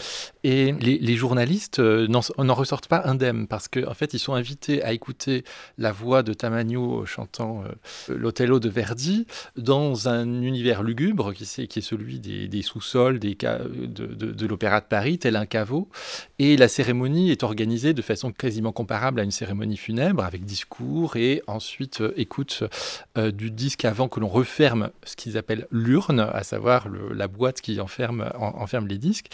Et les, journalistes n'en ressortent pas indemnes parce qu'en en fait, ils sont invités à écouter la voix de Tamagno chantant euh, l'Othello de Verdi dans un univers lugubre qui, est, qui est celui des, sous-sols des, de, de, de l'Opéra de Paris, tel un caveau. Et la cérémonie est organisée de façon quasiment comparable à une cérémonie funèbre avec discours et ensuite euh, écoute euh, du disque avant que l'on referme ce qu'ils appellent l'urne, à savoir la boîte qui enferme, enferme les disques.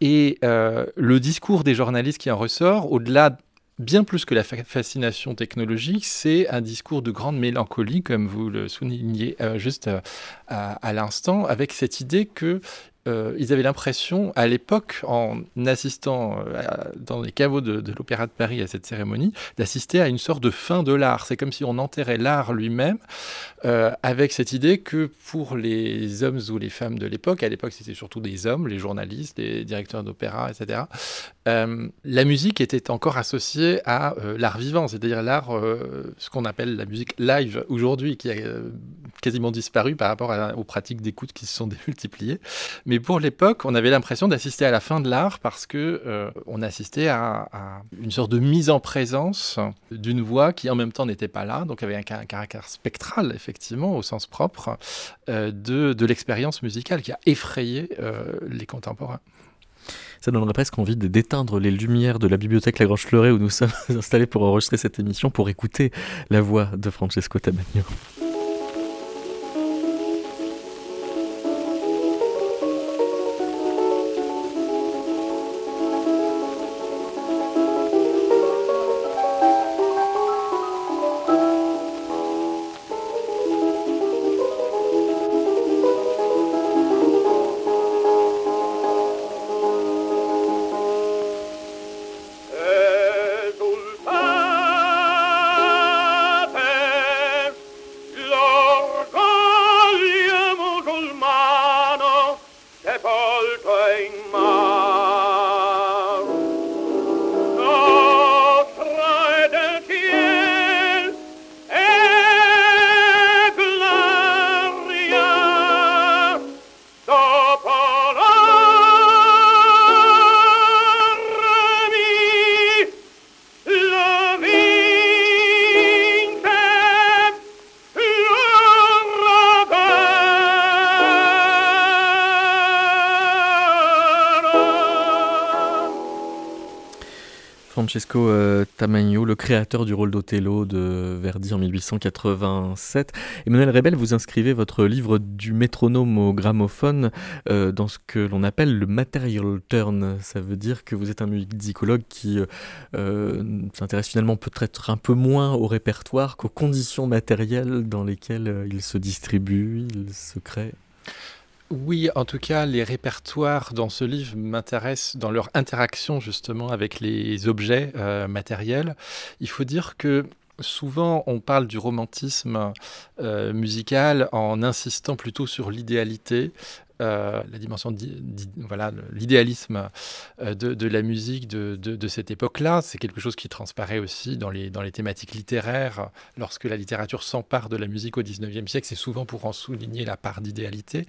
Et euh, le discours des journalistes qui en ressort, au-delà bien plus que la fascination technologique, c'est un discours de grande mélancolie, comme vous le soulignez juste à, à l'instant, avec cette idée que euh, ils avaient l'impression, à l'époque, en assistant euh, dans les caveaux de, l'Opéra de Paris à cette cérémonie, d'assister à une sorte de fin de l'art. C'est comme si on enterrait l'art lui-même, euh, avec cette idée que pour les hommes ou les femmes de l'époque, à l'époque c'était surtout des hommes, les journalistes, les directeurs d'opéra, etc., la musique était encore associée à l'art vivant, c'est-à-dire l'art, ce qu'on appelle la musique live aujourd'hui, qui a quasiment disparu par rapport aux pratiques d'écoute qui se sont démultipliées. Mais mais pour l'époque, on avait l'impression d'assister à la fin de l'art parce que euh, on assistait à, une sorte de mise en présence d'une voix qui en même temps n'était pas là, donc avait un, caractère spectral effectivement au sens propre euh, de, l'expérience musicale qui a effrayé euh, les contemporains. Ça donnerait presque envie d'éteindre les lumières de la bibliothèque Lagrange Fleuret où nous sommes installés pour enregistrer cette émission pour écouter la voix de Francesco Tamagno. Créateur du rôle d'Othello de Verdi en 1887. Emmanuel Rebel, vous inscrivez votre livre du métronome au gramophone euh, dans ce que l'on appelle le material turn. Ça veut dire que vous êtes un musicologue qui euh, s'intéresse finalement peut-être un peu moins au répertoire qu'aux conditions matérielles dans lesquelles il se distribue, il se crée. Oui, en tout cas, les répertoires dans ce livre m'intéressent dans leur interaction justement avec les objets euh, matériels. Il faut dire que souvent on parle du romantisme euh, musical en insistant plutôt sur l'idéalité, euh, la dimension, voilà, l'idéalisme euh, de, la musique de, cette époque-là. C'est quelque chose qui transparaît aussi dans les, thématiques littéraires. Lorsque la littérature s'empare de la musique au XIXe siècle, c'est souvent pour en souligner la part d'idéalité.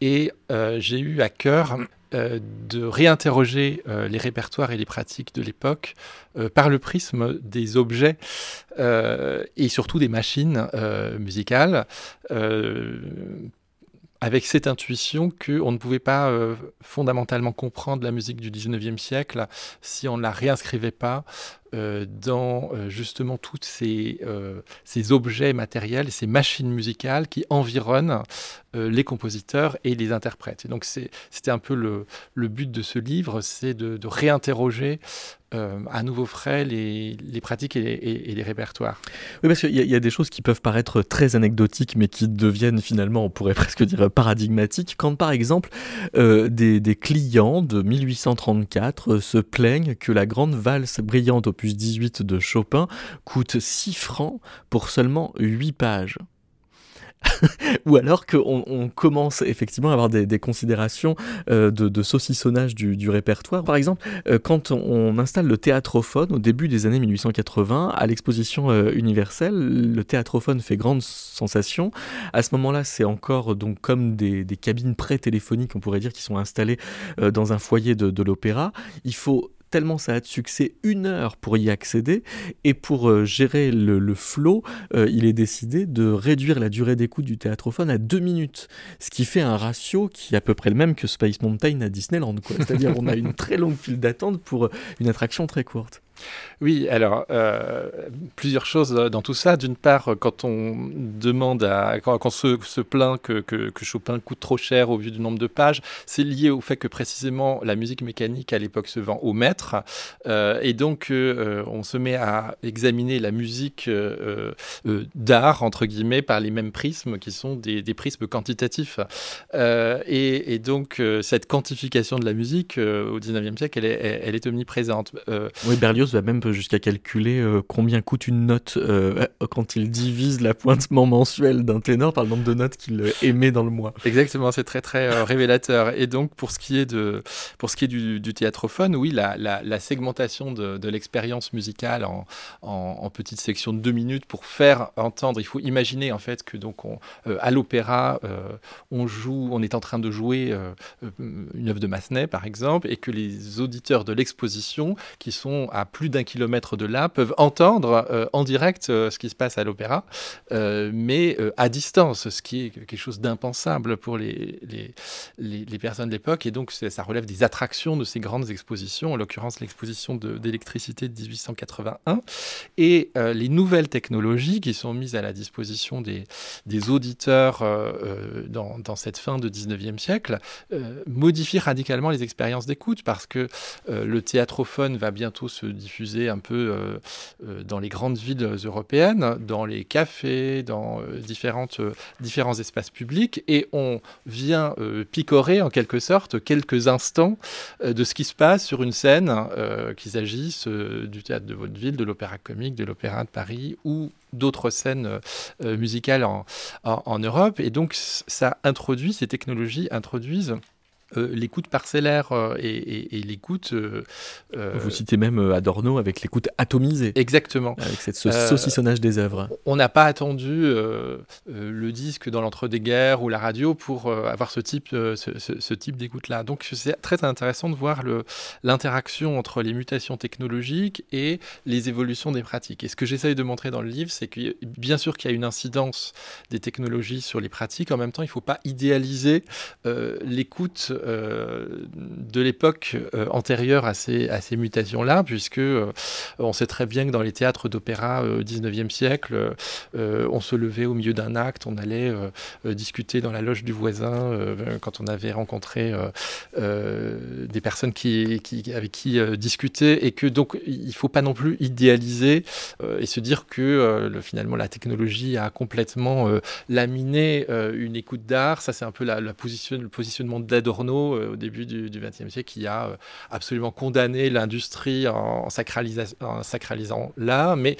Et euh, j'ai eu à cœur de réinterroger les répertoires et les pratiques de l'époque par le prisme des objets et surtout des machines musicales avec cette intuition qu'on ne pouvait pas euh, fondamentalement comprendre la musique du 19e siècle si on ne la réinscrivait pas euh, dans euh, justement tous ces, objets matériels, ces machines musicales qui environnent les compositeurs et les interprètes. Et donc c'était un peu le, but de ce livre, c'est de, réinterroger à nouveau frais les, pratiques et les, répertoires. Oui, parce qu'il y, a des choses qui peuvent paraître très anecdotiques, mais qui deviennent finalement, on pourrait presque dire, paradigmatiques. Quand par exemple des, des, clients de 1834 se plaignent que la grande valse brillante opus 18 de Chopin coûte 6 francs pour seulement 8 pages. ou alors qu'on on commence effectivement à avoir des, considérations euh, de, saucissonnage du, répertoire. Par exemple, euh, quand on, installe le théâtrophone au début des années 1880 à l'exposition euh, universelle, le théâtrophone fait grande sensation. À ce moment-là, c'est encore donc comme des, cabines pré-téléphoniques, on pourrait dire, qui sont installées dans un foyer de, de l'opéra. Il faut tellement ça a de succès, une heure pour y accéder. Et pour euh, gérer le, le flow, euh, il est décidé de réduire la durée d'écoute du théâtrophone à deux minutes. Ce qui fait un ratio qui est à peu près le même que Space Mountain à Disneyland. C'est-à-dire on a une très longue file d'attente pour une attraction très courte. Oui, alors euh, plusieurs choses dans tout ça. D'une part, quand on demande quand, on se, plaint que, Chopin coûte trop cher au vu du nombre de pages, c'est lié au fait que précisément la musique mécanique à l'époque se vend au maître, euh, et donc euh, on se met à examiner la musique d'art entre guillemets par les mêmes prismes qui sont des, prismes quantitatifs, et, et, donc cette quantification de la musique au 19e siècle, elle est, elle est omniprésente. oui, Berlioz va même jusqu'à calculer euh, combien coûte une note euh, quand il divise l'appointement mensuel d'un ténor par le nombre de notes qu'il euh, émet dans le mois. Exactement, c'est très très révélateur. Et donc pour ce qui est de pour ce qui est du, du théâtrophone, oui, la, segmentation de, l'expérience musicale en, petites sections de deux minutes pour faire entendre. Il faut imaginer en fait que donc on, à l'opéra, on joue, on est en train de jouer une œuvre de Massenet par exemple, et que les auditeurs de l'exposition qui sont à plus d'un kilomètre de là peuvent entendre euh, en direct euh, ce qui se passe à l'opéra, euh, mais à distance, ce qui est quelque chose d'impensable pour les, les, les, personnes de l'époque. Et donc, ça relève des attractions de ces grandes expositions, en l'occurrence l'exposition d'électricité de, 1881, et les nouvelles technologies qui sont mises à la disposition des, des auditeurs dans, dans, cette fin de 19e siècle modifient radicalement les expériences d'écoute parce que le théâtrophone va bientôt se diffusé un peu euh, euh, dans les grandes villes européennes, dans les cafés, dans euh, différentes, différents espaces publics, et on vient picorer en quelque sorte quelques instants de ce qui se passe sur une scène, qu'il s'agisse du théâtre de votre ville, de l'opéra comique, de l'opéra de Paris ou d'autres scènes musicales en, en, Europe. Et donc ça introduit, ces technologies introduisent euh, l'écoute parcellaire euh, et, l'écoute. Euh, Vous citez même Adorno avec l'écoute atomisée. Exactement. Avec cette, ce saucissonnage des œuvres. On n'a pas attendu le disque dans l'entre-deux-guerres ou la radio pour avoir ce type, ce, type d'écoute-là. Donc c'est très intéressant de voir l'interaction entre les mutations technologiques et les évolutions des pratiques. Et ce que j'essaye de montrer dans le livre, c'est que bien sûr qu'il y a une incidence des technologies sur les pratiques. En même temps, il ne faut pas idéaliser l'écoute de l'époque euh, antérieure à ces, mutations-là, puisque euh, on sait très bien que dans les théâtres d'opéra au 19e siècle, on se levait au milieu d'un acte, on allait discuter dans la loge du voisin quand on avait rencontré des personnes qui, avec qui discuter, et que donc il faut pas non plus idéaliser et se dire que finalement la technologie a complètement laminé une écoute d'art. Ça, c'est un peu la, la position, le positionnement d'Adorno euh, au début du XXe siècle qui a euh, absolument condamné l'industrie en, sacralisant l'art, mais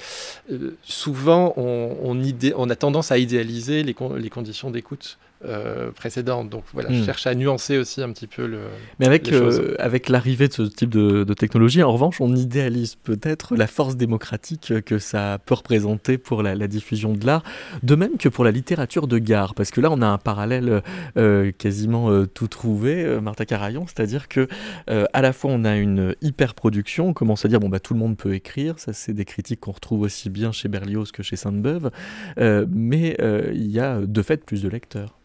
euh, souvent on, a tendance à idéaliser les conditions d'écoute euh, précédentes. Donc voilà, je hmm. cherche à nuancer aussi un petit peu le. Mais avec, euh, avec l'arrivée de ce type de, technologie, en revanche, on idéalise peut-être la force démocratique que ça peut représenter pour la, diffusion de l'art, de même que pour la littérature de gare, parce que là, on a un parallèle euh, quasiment tout trouvé, Martha Carayon, c'est-à-dire que à la fois on a une hyper production, on commence à dire bon bah tout le monde peut écrire, ça c'est des critiques qu'on retrouve aussi bien chez Berlioz que chez Sainte-Beuve, mais il y a de fait plus de lecteurs.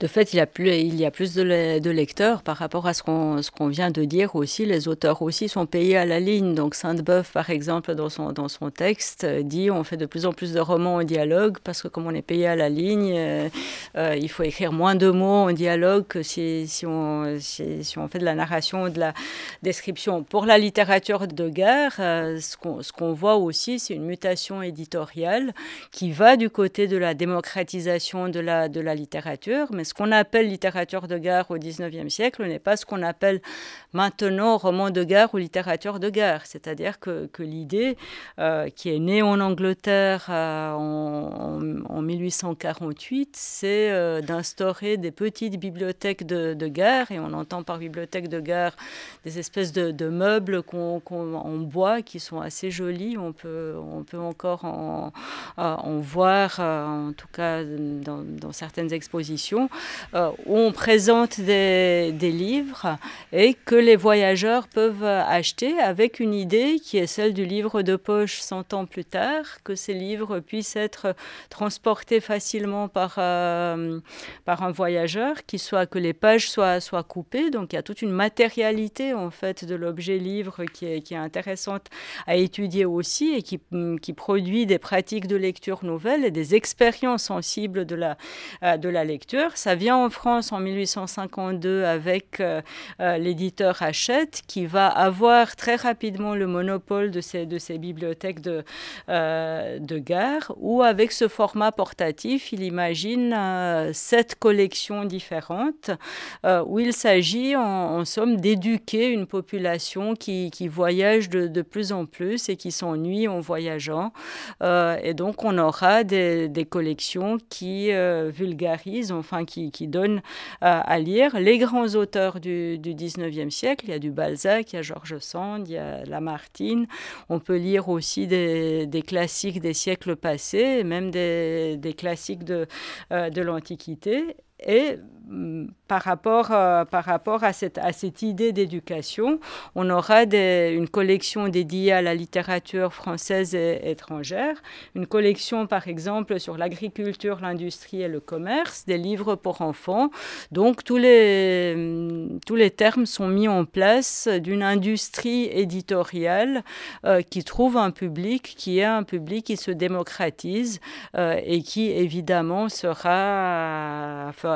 De fait, il y a plus, de, lecteurs par rapport à ce qu'on vient de dire aussi. Les auteurs aussi sont payés à la ligne. Donc Sainte-Beuve, par exemple, dans son, texte, dit on fait de plus en plus de romans en dialogue parce que comme on est payé à la ligne, euh, euh, il faut écrire moins de mots en dialogue que si, on, fait de la narration ou de la description. Pour la littérature de guerre, euh, ce qu'on voit aussi, c'est une mutation éditoriale qui va du côté de la démocratisation de la littérature mais ce qu'on appelle littérature de guerre au XIXe siècle n'est pas ce qu'on appelle maintenant roman de guerre ou littérature de guerre. C'est-à-dire que, l'idée, euh, qui est née en Angleterre euh, en, 1848, c'est euh, d'instaurer des petites bibliothèques de, guerre, et on entend par bibliothèque de guerre des espèces de, meubles qu'on, en bois qui sont assez jolis. On peut, encore en, voir, en tout cas dans certaines expositions euh, où on présente des, livres et que les voyageurs peuvent acheter avec une idée qui est celle du livre de poche 100 ans plus tard, que ces livres puissent être transportés facilement par, euh, un voyageur, qui soit, que les pages soient, coupées. Donc il y a toute une matérialité en fait de l'objet livre qui est, intéressante à étudier aussi et qui, produit des pratiques de lecture nouvelles et des expériences sensibles de la, euh, de la lecture ça vient en France en 1852 avec euh, euh, l'éditeur Hachette qui va avoir très rapidement le monopole de ces, bibliothèques de, euh, de gare où avec ce format portatif, il imagine sept collections différentes où il s'agit en, somme d'éduquer une population qui, voyage de, plus en plus et qui s'ennuie en voyageant. et donc on aura des collections qui vulgarisent, enfin qui, qui donne euh, à lire les grands auteurs du, du 19e siècle. Il y a du Balzac, il y a Georges Sand, il y a Lamartine. On peut lire aussi des, classiques des siècles passés, même des, classiques de, euh, de l'Antiquité. Et mm, par rapport, euh, par rapport à, cette, à cette idée d'éducation, on aura une collection dédiée à la littérature française et étrangère, une collection par exemple sur l'agriculture, l'industrie et le commerce, des livres pour enfants. Donc tous les, mm, tous les termes sont mis en place d'une industrie éditoriale euh, qui trouve un public qui est un public qui se démocratise euh, et qui évidemment sera, fera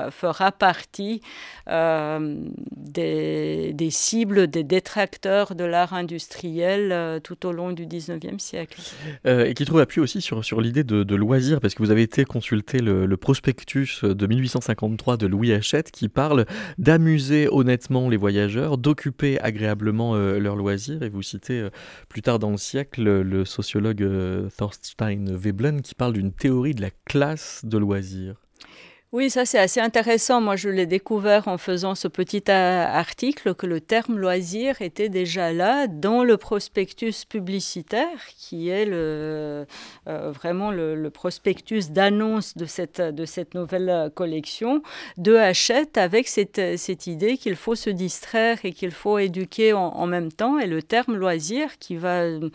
partie euh, des, cibles, des détracteurs de l'art industriel euh, tout au long du 19e siècle. Euh, et qui trouve appui aussi sur, sur l'idée de, de, loisir, parce que vous avez été consulter le, prospectus de 1853 de Louis Hachette qui parle d'amuser honnêtement les voyageurs, d'occuper agréablement leurs loisirs. Et vous citez plus tard dans le siècle le sociologue Thorstein Veblen qui parle d'une théorie de la classe de loisirs. Oui, ça c'est assez intéressant. Moi, je l'ai découvert en faisant ce petit article que le terme loisir était déjà là dans le prospectus publicitaire, qui est euh, vraiment le, prospectus d'annonce de cette, nouvelle collection de Hachette, avec cette, idée qu'il faut se distraire et qu'il faut éduquer en, même temps. Et le terme loisir, qui va, euh,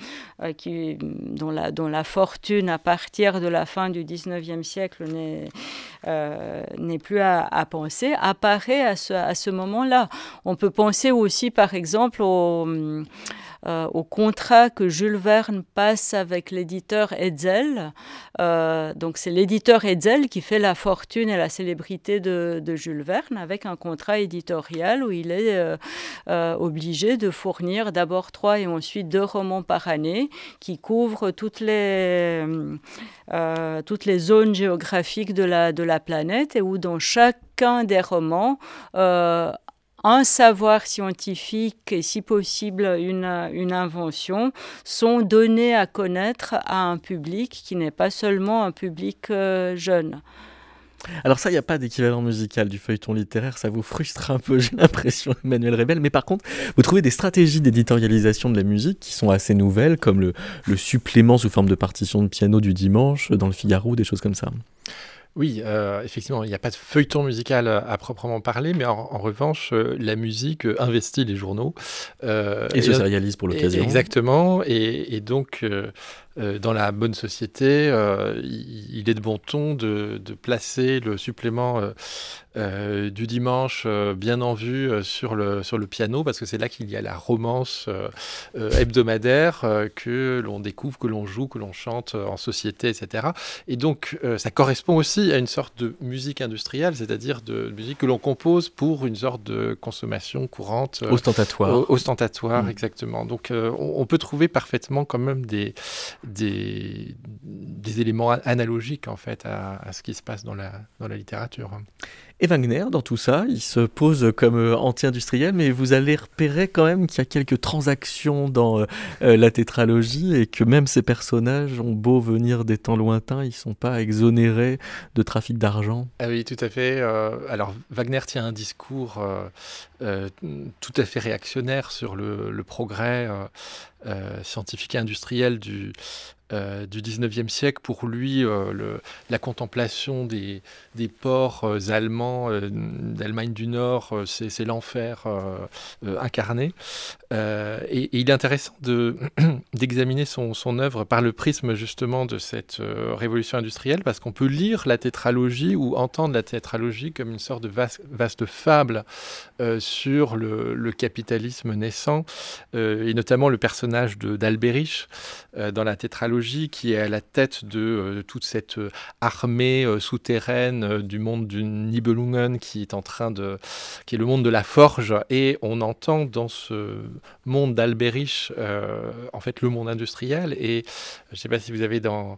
qui, dont, la, dont la fortune à partir de la fin du 19e siècle n'est euh, n'est plus à, penser, apparaît à ce, à ce moment-là. On peut penser aussi, par exemple, au, euh, au contrat que Jules Verne passe avec l'éditeur Hetzel. Euh, donc c'est l'éditeur Hetzel qui fait la fortune et la célébrité de, Jules Verne avec un contrat éditorial où il est euh, obligé de fournir d'abord trois et ensuite deux romans par année qui couvrent toutes les, toutes les zones géographiques de la, de la planète et où dans chacun des romans, un savoir scientifique et si possible une, invention sont donnés à connaître à un public qui n'est pas seulement un public euh, jeune. Alors ça, il n'y a pas d'équivalent musical du feuilleton littéraire, ça vous frustre un peu, j'ai l'impression, Emmanuel Rebel. Mais par contre, vous trouvez des stratégies d'éditorialisation de la musique qui sont assez nouvelles, comme le, le supplément sous forme de partition de piano du dimanche dans le Figaro, des choses comme ça? Oui, euh, effectivement, il n'y a pas de feuilleton musical à, proprement parler, mais en, revanche, euh, la musique euh, investit les journaux. et se sérialise pour l'occasion. Exactement, et, donc dans la bonne société, il, est de bon ton de, de placer le supplément euh, du dimanche euh, bien en vue euh, sur, le, sur le piano, parce que c'est là qu'il y a la romance hebdomadaire que l'on découvre, que l'on joue, que l'on chante en société, etc. Et donc, ça correspond aussi à une sorte de musique industrielle, c'est-à-dire de musique que l'on compose pour une sorte de consommation courante. ostentatoire. ostentatoire, mm. exactement. Donc, on, peut trouver parfaitement quand même des, des, éléments analogiques, en fait, à, à, ce qui se passe dans la, dans la littérature. Et Wagner, dans tout ça, il se pose comme euh, anti-industriel, mais vous allez repérer quand même qu'il y a quelques transactions dans euh, euh, la tétralogie et que même ces personnages ont beau venir des temps lointains, ils ne sont pas exonérés de trafic d'argent. Ah oui, tout à fait. alors, Wagner tient un discours tout à fait réactionnaire sur le, le progrès scientifique et industriel du, euh, du 19e siècle, pour lui, euh, la contemplation des, ports euh, allemands d'Allemagne du Nord, c'est l'enfer incarné. Et, il est intéressant d'examiner son, œuvre par le prisme justement de cette révolution industrielle, parce qu'on peut lire la tétralogie ou entendre la tétralogie comme une sorte de vaste, vaste fable sur le, le, capitalisme naissant, et notamment le personnage d'Alberich dans la tétralogie qui est à la tête de, euh, toute cette euh, armée euh, souterraine du monde du Nibelungen qui est en train de, qui est le monde de la forge, et on entend dans ce monde d'Alberich, en fait, le monde industriel. Et je ne sais pas si vous avez en,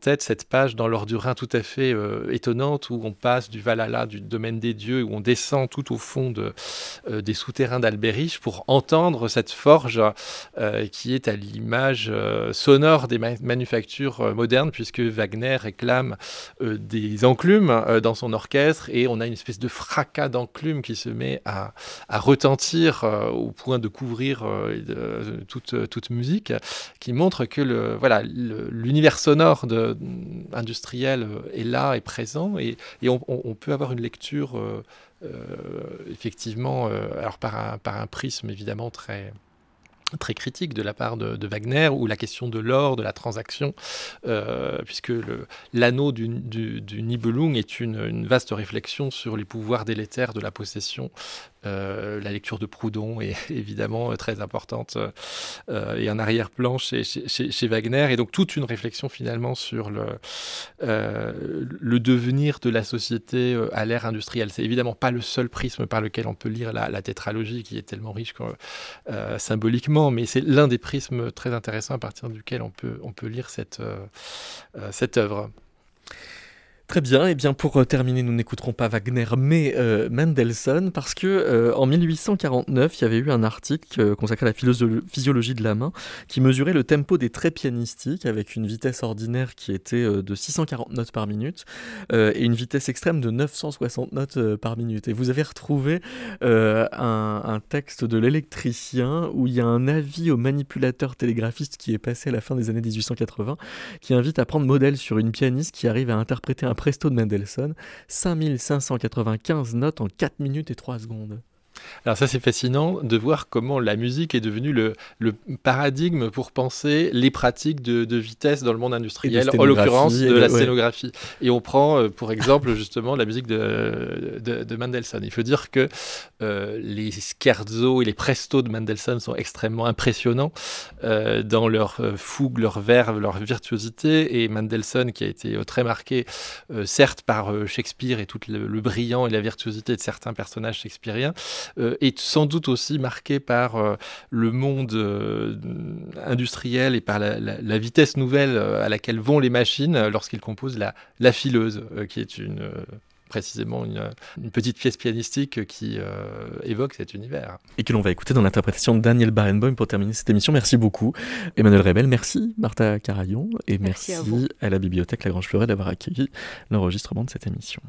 tête cette page dans l'ordre du Rhin tout à fait étonnante où on passe du Valhalla, du domaine des dieux, où on descend tout au fond de, des souterrains d'Alberich pour entendre cette forge qui est à l'image sonore des manufactures euh, modernes, puisque Wagner réclame euh, des enclumes euh, dans son orchestre, et on a une espèce de fracas d'enclumes qui se met à, retentir au point de couvrir toute, musique, qui montre que l'univers sonore industriel est là, est présent, et, on, peut avoir une lecture effectivement, alors par un prisme évidemment très très critique de la part de, Wagner, ou la question de l'or, de la transaction, euh, puisque l'anneau du, Nibelung est une, vaste réflexion sur les pouvoirs délétères de la possession euh, la lecture de Proudhon est évidemment euh, très importante euh, et en arrière-plan chez, Wagner. Et donc toute une réflexion finalement sur le, devenir de la société à l'ère industrielle. C'est évidemment pas le seul prisme par lequel on peut lire la, tétralogie qui est tellement riche symboliquement, mais c'est l'un des prismes très intéressants à partir duquel on peut, lire cette œuvre. Très bien, et eh bien pour euh, terminer, nous n'écouterons pas Wagner mais euh, Mendelssohn parce que euh, en 1849, il y avait eu un article consacré à la physiologie de la main qui mesurait le tempo des traits pianistiques avec une vitesse ordinaire qui était de 640 notes par minute et une vitesse extrême de 960 notes par minute. Et vous avez retrouvé un, un, texte de l'électricien où il y a un avis au manipulateur télégraphiste qui est passé à la fin des années 1880 qui invite à prendre modèle sur une pianiste qui arrive à interpréter un Presto de Mendelssohn, 5595 notes en 4 minutes et 3 secondes. Alors ça c'est fascinant de voir comment la musique est devenue le, paradigme pour penser les pratiques de, vitesse dans le monde industriel, en l'occurrence de la scénographie. Et on prend euh, pour exemple justement la musique de, de, Mendelssohn. Il faut dire que euh, les scherzo et les presto de Mendelssohn sont extrêmement impressionnants euh, dans leur fougue, leur verve, leur virtuosité. Et Mendelssohn qui a été très marqué certes par Shakespeare et tout le, le, brillant et la virtuosité de certains personnages shakespeariens, est sans doute aussi marqué par euh, le monde euh, industriel et par la, vitesse nouvelle à laquelle vont les machines lorsqu'ils composent la, la fileuse, qui est une précisément une, petite pièce pianistique qui évoque cet univers. Et que l'on va écouter dans l'interprétation de Daniel Barenboim pour terminer cette émission. Merci beaucoup. Emmanuel Rebel, merci. Martha Carayon, et merci, à, à, la Bibliothèque La Grange Fleuret d'avoir accueilli l'enregistrement de cette émission.